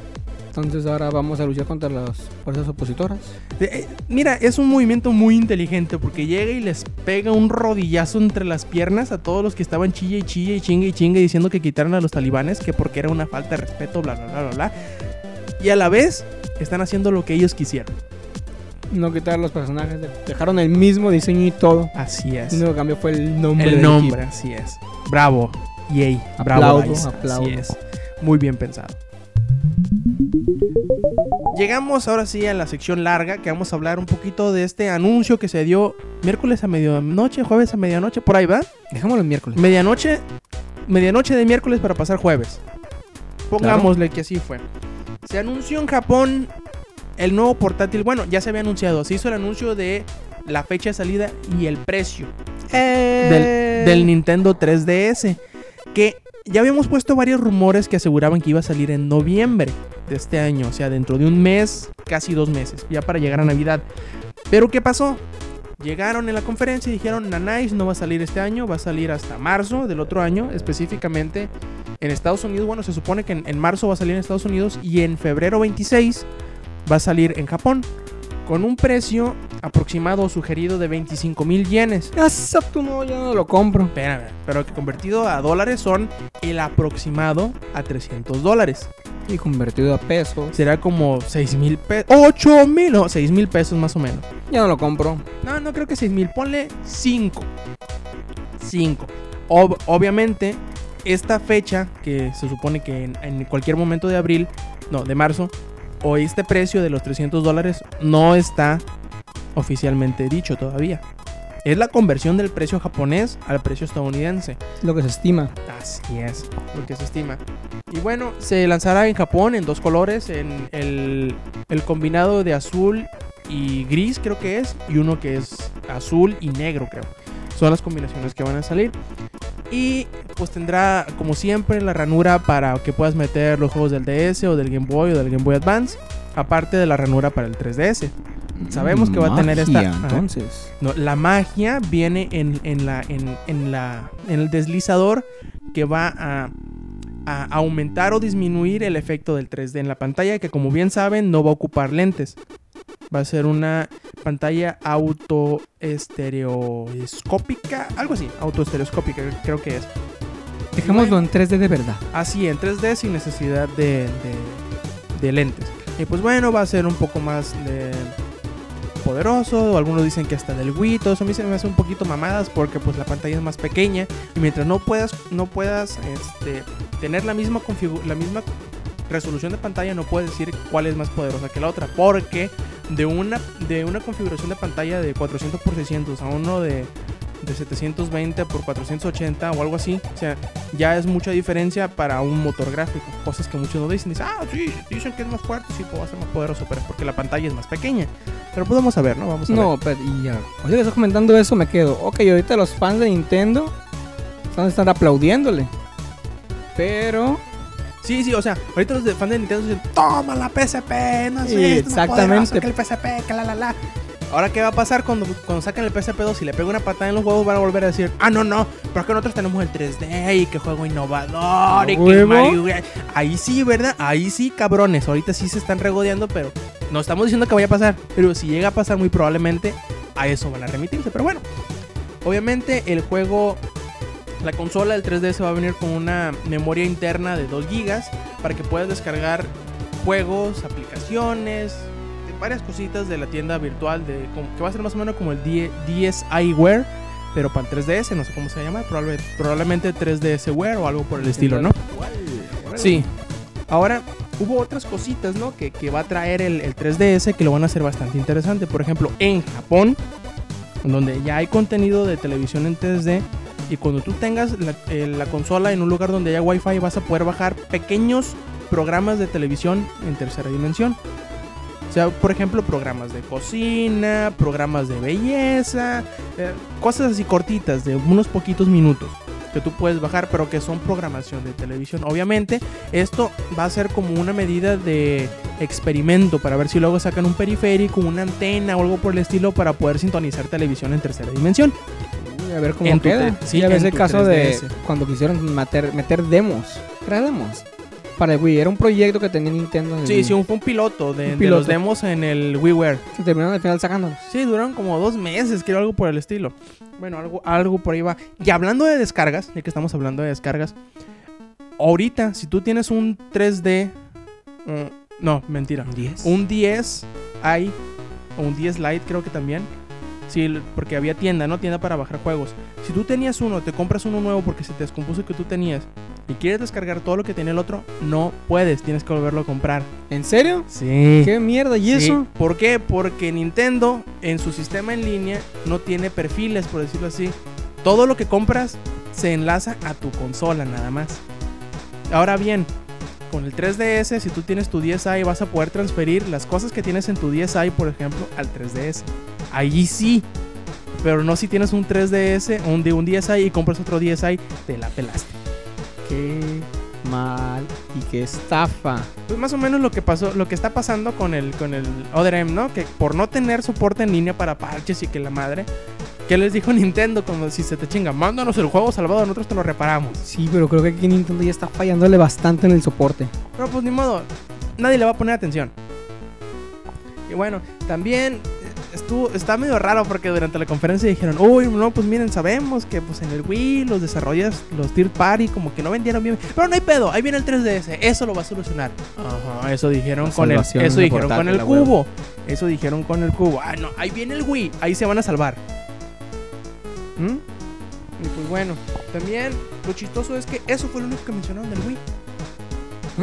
Entonces ahora vamos a luchar contra las fuerzas opositoras. Eh, Mira, es un movimiento muy inteligente porque llega y les pega un rodillazo entre las piernas a todos los que estaban chille y chille y chingue y chingue diciendo que quitaran a los talibanes, que porque era una falta de respeto, bla, bla, bla, bla, bla. Y a la vez están haciendo lo que ellos quisieron. No quitaron los personajes, de- dejaron el mismo diseño y todo. Así es. Lo único que cambió fue el nombre. El del nombre, equipo. así es. Bravo. Yay. Bravo. Aplaudo, DICE, aplaudo. Así es. Muy bien pensado. Llegamos ahora sí a la sección larga que vamos a hablar un poquito de este anuncio que se dio miércoles a medianoche, jueves a medianoche, por ahí va. Dejémoslo el miércoles. Medianoche, medianoche de miércoles para pasar jueves. Pongámosle que así fue. Se anunció en Japón el nuevo portátil. Bueno, ya se había anunciado. Se hizo el anuncio de la fecha de salida y el precio del, del Nintendo 3DS. Que ya habíamos puesto varios rumores que aseguraban que iba a salir en noviembre de este año. O sea, dentro de un mes, casi dos meses. Ya para llegar a Navidad. Pero ¿qué pasó? Llegaron en la conferencia y dijeron, Nanais no va a salir este año, va a salir hasta marzo del otro año, específicamente en Estados Unidos. Bueno, se supone que en, en marzo va a salir en Estados Unidos y en febrero 26 va a salir en Japón. Con un precio aproximado o sugerido de 25 mil yenes. Exacto, no, yo no lo compro. Espérame, pero que convertido a dólares son el aproximado a 300 dólares. Y convertido a pesos. Será como 6 mil pesos. 8 mil, no, 6 mil pesos más o menos. Ya no lo compro. No, no creo que 6 mil. Ponle 5. 5. Ob- obviamente, esta fecha, que se supone que en, en cualquier momento de abril, no, de marzo, o este precio de los 300 dólares no está oficialmente dicho todavía. Es la conversión del precio japonés al precio estadounidense. Es lo que se estima. Así es, lo que se estima. Y bueno, se lanzará en Japón en dos colores, en el, el combinado de azul y gris creo que es, y uno que es azul y negro creo. Son las combinaciones que van a salir. Y pues tendrá como siempre la ranura para que puedas meter los juegos del DS o del Game Boy o del Game Boy Advance, aparte de la ranura para el 3DS. Sabemos que va a tener esta- Magia. Entonces, No, la magia viene en, en la, en, en la, en el deslizador que va a, a aumentar o disminuir el efecto del 3D en la pantalla, que como bien saben no va a ocupar lentes. Va a ser una pantalla autoestereoscópica, algo así, autoestereoscópica creo que es. Dejémoslo en 3D de verdad. Así, en 3D sin necesidad de, de- de lentes. Y pues bueno, va a ser un poco más de- poderoso. o Algunos dicen que hasta del Wii. Todo eso a mí se me hace un poquito mamadas porque pues la pantalla es más pequeña. Y mientras no puedas, no puedas este, tener la misma, la misma resolución de pantalla, no puedes decir cuál es más poderosa que la otra. Porque de una, de una configuración de pantalla de 400 x 600 a uno de, de 720 x 480 o algo así. O sea, ya es mucha diferencia para un motor gráfico. Cosas que muchos no dicen. Dicen, ah, sí, dicen que es más fuerte, sí, a ser más poderoso, pero es porque la pantalla es más pequeña. Pero pues a ver, ¿no? Vamos a ver. No, pero y ya. Ahorita que estás comentando eso, me quedo. Ok, ahorita los fans de Nintendo están, están aplaudiéndole. Pero. Sí, sí, o sea, ahorita los de fans de Nintendo dicen, toma la PSP, no sé, Sí, exactamente. que el PSP, que la la la. Ahora, ¿qué va a pasar cuando, cuando saquen el PSP 2? Si le pego una patada en los huevos, van a volver a decir, ah, no, no, pero es que nosotros tenemos el 3D y que juego innovador y que. Mario. Ahí sí, ¿verdad? Ahí sí, cabrones. Ahorita sí se están regodeando, pero no estamos diciendo que vaya a pasar. Pero si llega a pasar, muy probablemente a eso van a remitirse. Pero bueno, obviamente el juego la consola del 3DS va a venir con una memoria interna de 2 GB para que puedas descargar juegos, aplicaciones, varias cositas de la tienda virtual de que va a ser más o menos como el 10 DSiWare, pero para el 3DS, no sé cómo se llama, probable- probablemente 3DSware o algo por el estilo, ¿no? Sí. Ahora, hubo otras cositas, ¿no? Que, que va a traer el, el 3DS que lo van a hacer bastante interesante. Por ejemplo, en Japón, donde ya hay contenido de televisión en 3D. Y cuando tú tengas la, eh, la consola en un lugar donde haya Wi-Fi, vas a poder bajar pequeños programas de televisión en tercera dimensión. O sea, por ejemplo, programas de cocina, programas de belleza, eh, cosas así cortitas de unos poquitos minutos que tú puedes bajar, pero que son programación de televisión. Obviamente, esto va a ser como una medida de experimento para ver si luego sacan un periférico, una antena o algo por el estilo para poder sintonizar televisión en tercera dimensión. A ver cómo En queda. sí, Sí, a ver en el caso de 3DS. cuando quisieron meter, meter demos. ¿Era demos? Para el Wii. Era un proyecto que tenía Nintendo. en el Sí, Wii, sí, un, fue un piloto de, Un de piloto. los demos en el WiiWare. Que terminaron al final sacándolos. Sí, duraron como dos meses, creo, algo por el estilo. Bueno, algo, algo por ahí va. Y hablando de descargas, ya que estamos hablando de descargas, ahorita, si tú tienes un 3D, mm, no, mentira, 10. un 10 i o un 10 Lite creo que también. Sí, porque había tienda, ¿no? Tienda para bajar juegos. Si tú tenías uno, te compras uno nuevo porque se te descompuso el que tú tenías y quieres descargar todo lo que tiene el otro, no puedes, tienes que volverlo a comprar. ¿En serio? Sí. ¿Qué mierda? ¿Y Sí. eso? ¿Por qué? Porque Nintendo en su sistema en línea no tiene perfiles, por decirlo así. Todo lo que compras se enlaza a tu consola nada más. Ahora bien, con el 3DS, si tú tienes tu 10i, vas a poder transferir las cosas que tienes en tu 10i, por ejemplo, al 3DS. Ahí sí. Pero no si tienes un 3DS o un de un 10i y compras otro 10i, te la pelaste. Qué mal y qué estafa. Pues más o menos lo que pasó, lo que está pasando con el con el ODRM, ¿no? Que por no tener soporte en línea para parches y que la madre, ¿qué les dijo Nintendo? Como si se te chinga, mándanos el juego salvado, nosotros te lo reparamos. Sí, pero creo que aquí Nintendo ya está fallándole bastante en el soporte. Pero pues ni modo, nadie le va a poner atención. Y bueno, también eh, estuvo, está medio raro porque durante la conferencia dijeron, uy, no, pues miren, sabemos que pues en el Wii los desarrollas, los third party, como que no vendieron bien. Pero no hay pedo, ahí viene el 3DS, eso lo va a solucionar. Ajá, eso dijeron La con el, eso dijeron con el cubo. Eso dijeron con el cubo. Ah, no, ahí viene el Wii, ahí se van a salvar. ¿Mm? Y pues bueno, también lo chistoso es que eso fue lo único que mencionaron del Wii.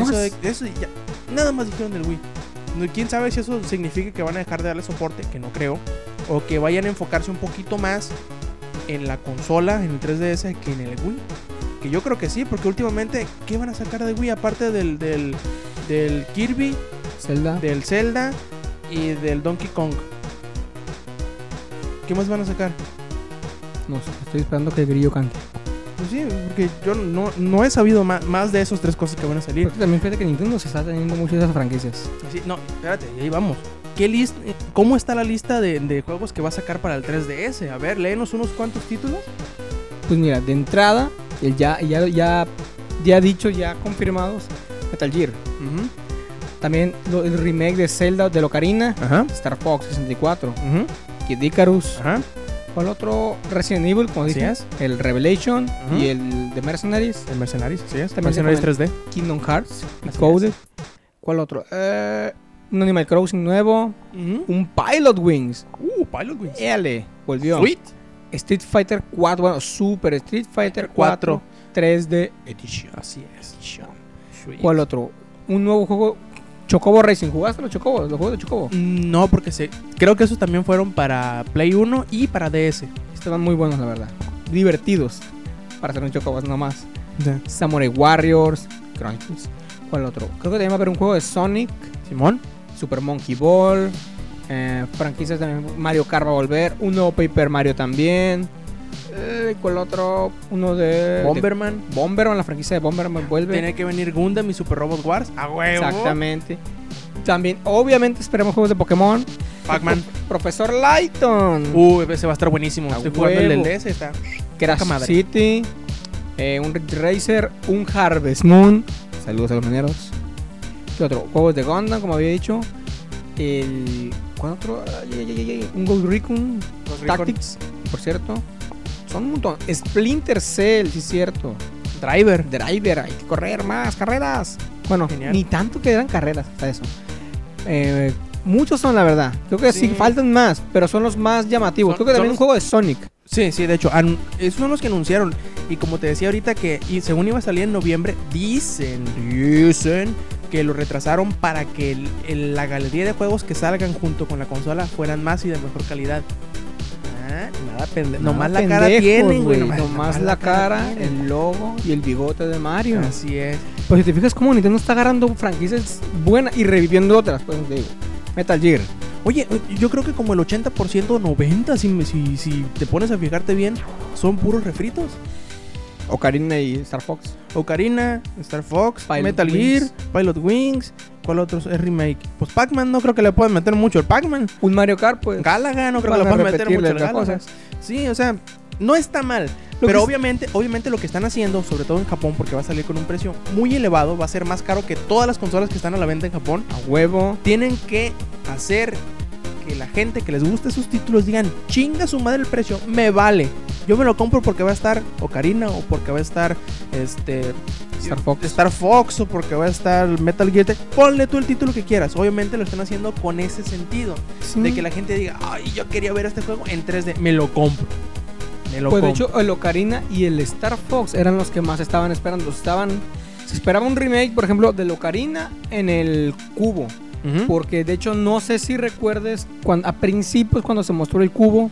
Eso, de- eso ya, nada más dijeron del Wii. No, ¿Quién sabe si eso significa que van a dejar de darle soporte? Que no creo. O que vayan a enfocarse un poquito más en la consola, en el 3DS, que en el Wii. Que yo creo que sí, porque últimamente, ¿qué van a sacar de Wii? Aparte del, del, del Kirby, Zelda. del Zelda y del Donkey Kong. ¿Qué más van a sacar? No sé, estoy esperando que el grillo cante. Pues sí, porque yo no, no he sabido ma- más, de esos tres cosas que van a salir. Porque también fíjate que Nintendo se está teniendo muchas de esas franquicias. Sí, no, espérate, ahí vamos. ¿Qué list ¿Cómo está la lista de, de juegos que va a sacar para el 3DS? A ver, léenos unos cuantos títulos. Pues mira, de entrada, el ya, ya, ya, ya dicho, ya confirmados, Metal Gear. También lo- el remake de Zelda de Locarina, Ajá. Star Fox 64, Ujú. Kid Icarus, Ajá. ¿Cuál otro? Resident Evil, como dije, es. el Revelation y el de Mercenaries, El Mercenaries, sí es. También Mercenaries 3D. Kingdom Hearts, Coded. ¿Cuál otro? Eh, un Animal Crossing nuevo, un Pilot Wings. Uh, Pilot Wings. Éale, volvió. Sweet. Street Fighter 4, bueno, Super Street Fighter 4 3D Edition. Así es. Sweet. ¿Cuál otro? Un nuevo juego, Chocobo Racing. ¿Jugaste los Chocobos? Los juegos de Chocobo. Mm, No, porque se, creo que esos también fueron para Play 1 y para DS. Estaban muy buenos, la verdad. Divertidos. Para hacer un Chocobos nomás. Samurai Warriors, Chronicles. ¿Cuál otro? Creo que también va a haber un juego de Sonic, Simón. Super Monkey Ball. Eh, franquicias también. Mario Kart va a volver. Un nuevo Paper Mario también. Eh, ¿Cuál otro? Uno de. Bomberman. de Bomberman, la franquicia de Bomberman vuelve. Tiene que venir Gundam y Super Robot Wars. A huevo. Exactamente. También, obviamente, esperemos juegos de Pokémon. Pac-Man. (laughs) Profesor Lighton. Uh, ese va a estar buenísimo. A Estoy jugando el huevo. DS. Está. Crash madre. City. eh, un Ridge Racer. Un Harvest Moon. Saludos a los mineros. ¿Qué otro? Juegos de Gundam, como había dicho. El. ¿Cuál otro? Ay, ay, ay, ay, Un Ghost Recon Tactics, por cierto. Son un montón. Splinter Cell, sí es cierto. Driver. Driver, hay que correr más, carreras. Bueno, Genial. ni tanto que eran carreras, hasta eso. Eh, muchos son, la verdad. Creo que sí. Sí. faltan más, pero son los más llamativos. Son- Creo que también los- un juego de Sonic. Sí, sí, de hecho, esos son los que anunciaron. Y como te decía ahorita que y según iba a salir en noviembre, dicen, dicen que lo retrasaron para que el- el- la galería de juegos que salgan junto con la consola fueran más y de mejor calidad. Ah, pendejo. Nomás la cara tienen, güey. Nomás, la cara, el logo y el bigote de Mario. Así es. Pues si te fijas cómo Nintendo está agarrando franquicias buenas y reviviendo otras, pues te digo. Metal Gear. Oye, yo creo que como el 80% o 90%, si, si, si te pones a fijarte bien, son puros refritos. Ocarina y Star Fox. Ocarina, Star Fox, Pilot Metal Wings. Gear, Pilot Wings. ¿Cuál otro es remake? Pues Pac-Man no creo que le puedan meter mucho el Pac-Man. Un Mario Kart, pues. Galaga no creo que le puedan meter mucho Galaga. cosas. Sí, o sea, no está mal. Lo pero obviamente, obviamente lo que están haciendo, sobre todo en Japón, porque va a salir con un precio muy elevado, va a ser más caro que todas las consolas que están a la venta en Japón. A huevo. Tienen que hacer que la gente que les guste sus títulos digan, chinga su madre el precio, me vale. Yo me lo compro porque va a estar Ocarina o porque va a estar este Star Fox. Star Fox o porque va a estar Metal Gear. Ponle tú el título que quieras. Obviamente lo están haciendo con ese sentido. De que la gente diga, ay, yo quería ver este juego en 3D. Me lo compro. Me lo Pues de compro. hecho, el Ocarina y el Star Fox eran los que más estaban esperando. Estaban. Se esperaba un remake, por ejemplo, del Ocarina en el cubo. Porque de hecho, no sé si recuerdes cuando, a principios, cuando se mostró el cubo,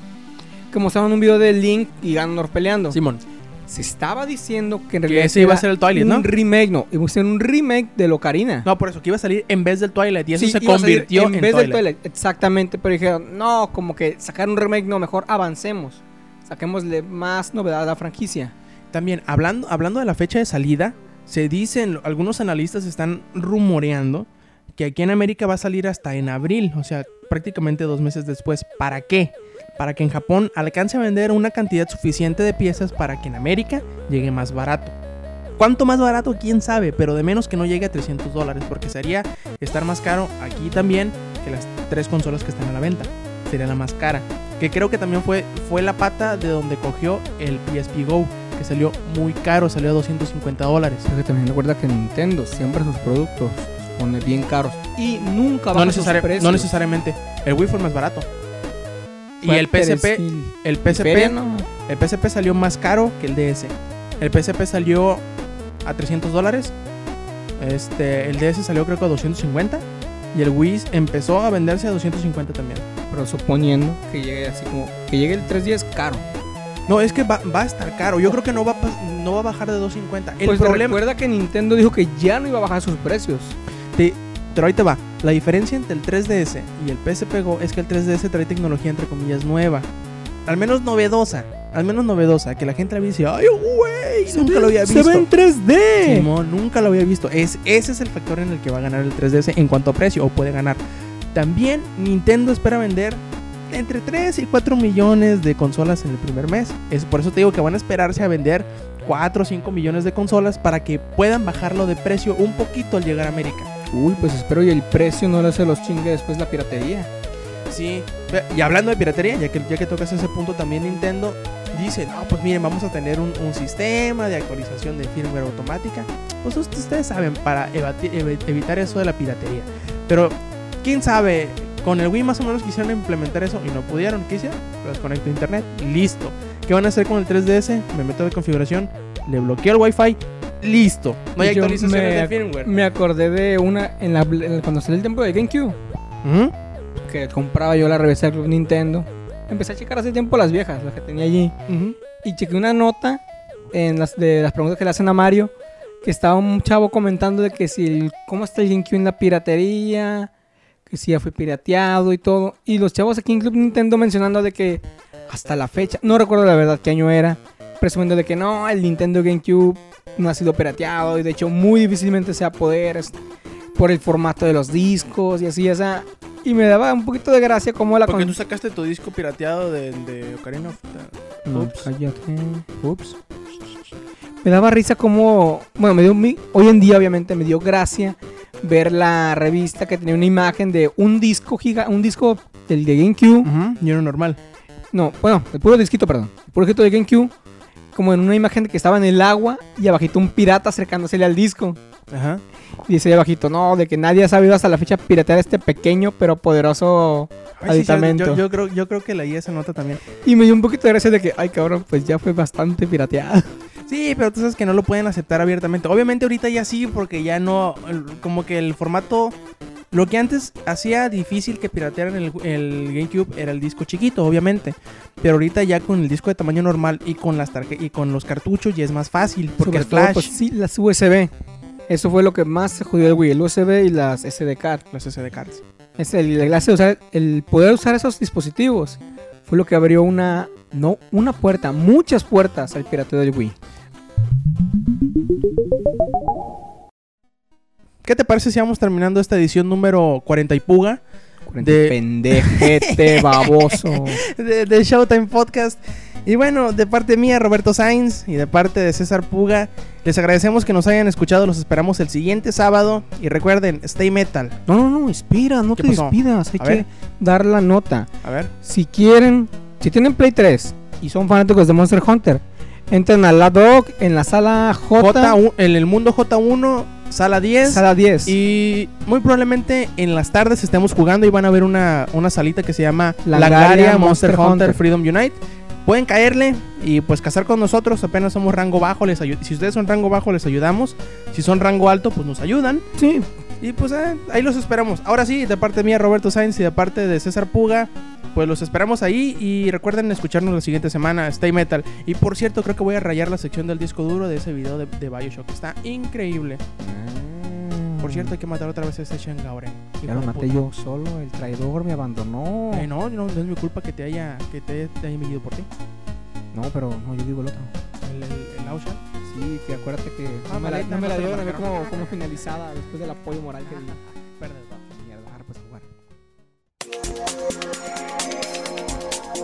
que mostraron un video de Link y Ganondorf peleando. Simón. Se estaba diciendo que en Que realidad ese iba a ser el Twilight, ¿no? Un remake, no. Iba a ser un remake del Ocarina. No, por eso, que iba a salir en vez del Twilight. Y eso Sí, se convirtió en, en vez del Twilight. Exactamente, pero dijeron, no, como que sacar un remake, no, mejor avancemos. Saquémosle más novedad a la franquicia. También, hablando, hablando de la fecha de salida, se dicen, algunos analistas están rumoreando que aquí en América va a salir hasta en abril, o sea, prácticamente dos meses después. ¿Para qué? Para que en Japón alcance a vender una cantidad suficiente de piezas para que en América llegue más barato. ¿Cuánto más barato? ¿Quién sabe? Pero de menos que no llegue a 300 dólares, porque sería estar más caro aquí también que las tres consolas que están a la venta. Sería la más cara. Que creo que también fue, fue la pata de donde cogió el PSP Go, que salió muy caro, salió a 250 dólares. Porque también recuerda que Nintendo siempre sus productos pone bien caros y nunca No, baja sus necesari- no necesariamente. El Wii fue más barato. Y Fue el PSP, el PSP, ¿no? el PSP salió más caro que el DS. El PSP salió a 300 dólares. Este, el DS salió creo que a 250. Y el Wii empezó a venderse a 250 también. Pero suponiendo que llegue así como que llegue el 310 caro. No, es que va, va a estar caro. Yo creo que no va, a no va a bajar de 250. El pues problema. recuerda que Nintendo dijo que ya no iba a bajar sus precios. Pero ahí te va. La diferencia entre el 3DS y el PSP Go es que el 3DS trae tecnología entre comillas nueva. Al menos novedosa. Al menos novedosa. Que la gente la ve y dice, ¡ay, güey! Nunca lo había visto. 3D. Simón, nunca lo había visto. Es, ese es el factor en el que va a ganar el 3DS en cuanto a precio, o puede ganar. También Nintendo espera vender entre 3 y 4 millones de consolas en el primer mes. Es por eso te digo que van a esperarse a vender 4 o 5 millones de consolas para que puedan bajarlo de precio un poquito al llegar a América. Uy, pues espero y el precio no le se los chingue después la piratería. Sí, y hablando de piratería, ya que, ya que tocas ese punto, también Nintendo dice, no, pues miren, vamos a tener un, sistema de actualización de firmware automática. Pues ust- ustedes saben, para evitar eso de la piratería. Pero, ¿quién sabe? Con el Wii más o menos quisieron implementar eso y no pudieron. ¿Qué hicieron? Los conecto a internet. Listo. ¿Qué van a hacer con el 3DS? Me meto de configuración, le bloqueo el Wi-Fi. Listo. No hay Yo actualizaciones me de ac- firmware. Me acordé de una en la, en- cuando salió el tiempo de GameCube Ujú. que compraba yo la revista de Club Nintendo. Empecé a checar hace tiempo las viejas, las que tenía allí. Ujú. Y chequé una nota en las de las preguntas que le hacen a Mario. Que estaba un chavo comentando de que si el- cómo está el GameCube en la piratería. Que si ya fue pirateado y todo. Y los chavos aquí en Club Nintendo mencionando de que hasta la fecha, no recuerdo la verdad qué año era. Presumiendo de que no, el Nintendo GameCube no ha sido pirateado. Y de hecho muy difícilmente se va a poder. Por el formato de los discos y así, o sea. Y me daba un poquito de gracia como la Porque con- tú sacaste tu disco pirateado de, de Ocarina of Time. No, Ups. cállate. Ups. Me daba risa como... Bueno, me dio... mi- Hoy en día, obviamente, me dio gracia ver la revista que tenía una imagen de un disco giga... Un disco del de GameCube. Ujú, Y uno normal. No, bueno, el puro disquito, perdón. El puro disquito de GameCube. Como en una imagen de que estaba en el agua y abajito un pirata acercándosele al disco. Ajá. Y dice abajito, no, de que nadie ha sabido hasta la fecha piratear este pequeño pero poderoso Ay, sí, sí, aditamento. yo, yo creo, yo creo que leí esa nota también. Y me dio un poquito de gracia de que, ay cabrón, pues ya fue bastante pirateado. (laughs) Sí, pero tú sabes que no lo pueden aceptar abiertamente. Obviamente ahorita ya sí, porque ya no, como que el formato, lo que antes hacía difícil que piratearan el, el GameCube era el disco chiquito, obviamente. Pero ahorita ya con el disco de tamaño normal y con las y con los cartuchos ya es más fácil, porque Sobre todo, flash, pues, sí, las USB. Eso fue lo que más se jodió el Wii, el USB y las SD card. los SD cards. Es el, el poder usar esos dispositivos fue lo que abrió una, no una puerta, muchas puertas al pirateo del Wii. ¿Qué te parece si vamos terminando esta edición número 40 y puga? De- Pendejete (laughs) baboso. de, de Showtime Podcast. Y bueno, de parte mía, Roberto Sainz, y de parte de César Puga, les agradecemos que nos hayan escuchado. Los esperamos el siguiente sábado. Y recuerden, stay metal. No, no, no, espera, no ¿Qué te pasó? despidas. Hay A que ver. dar la nota. A ver. Si quieren, si tienen Play 3 y son fanáticos de Monster Hunter, entren a la Dog en la sala J, J1 en el mundo J1, sala 10. sala 10. Y muy probablemente en las tardes estemos jugando y van a ver una, una salita que se llama Langaria Monster, Monster Hunter, Hunter. Freedom Unite. Pueden caerle y pues cazar con nosotros. Apenas somos rango bajo. Les si ustedes son rango bajo, les ayudamos. Si son rango alto, pues nos ayudan. sí, Y pues eh, ahí los esperamos. Ahora sí, de parte mía, Roberto Sainz, y de parte de César Puga, pues los esperamos ahí. Y recuerden escucharnos la siguiente semana, Stay Metal. Y por cierto, creo que voy a rayar la sección del disco duro de ese video de, de Bioshock. Está increíble. Por cierto, hay que matar otra vez a ese Shengauren. ya lo maté yo solo, el traidor me abandonó. Eh, no, no, no es mi culpa que te haya, que te, te haya por ti. No, pero no, yo digo el otro. El, el, el Aushan. Sí, que acuérdate que Ah, no me la, no me la no te lo dieron a ver marcaron. como, como finalizada después del apoyo moral que. Verdes, va. Mierda, pues jugar.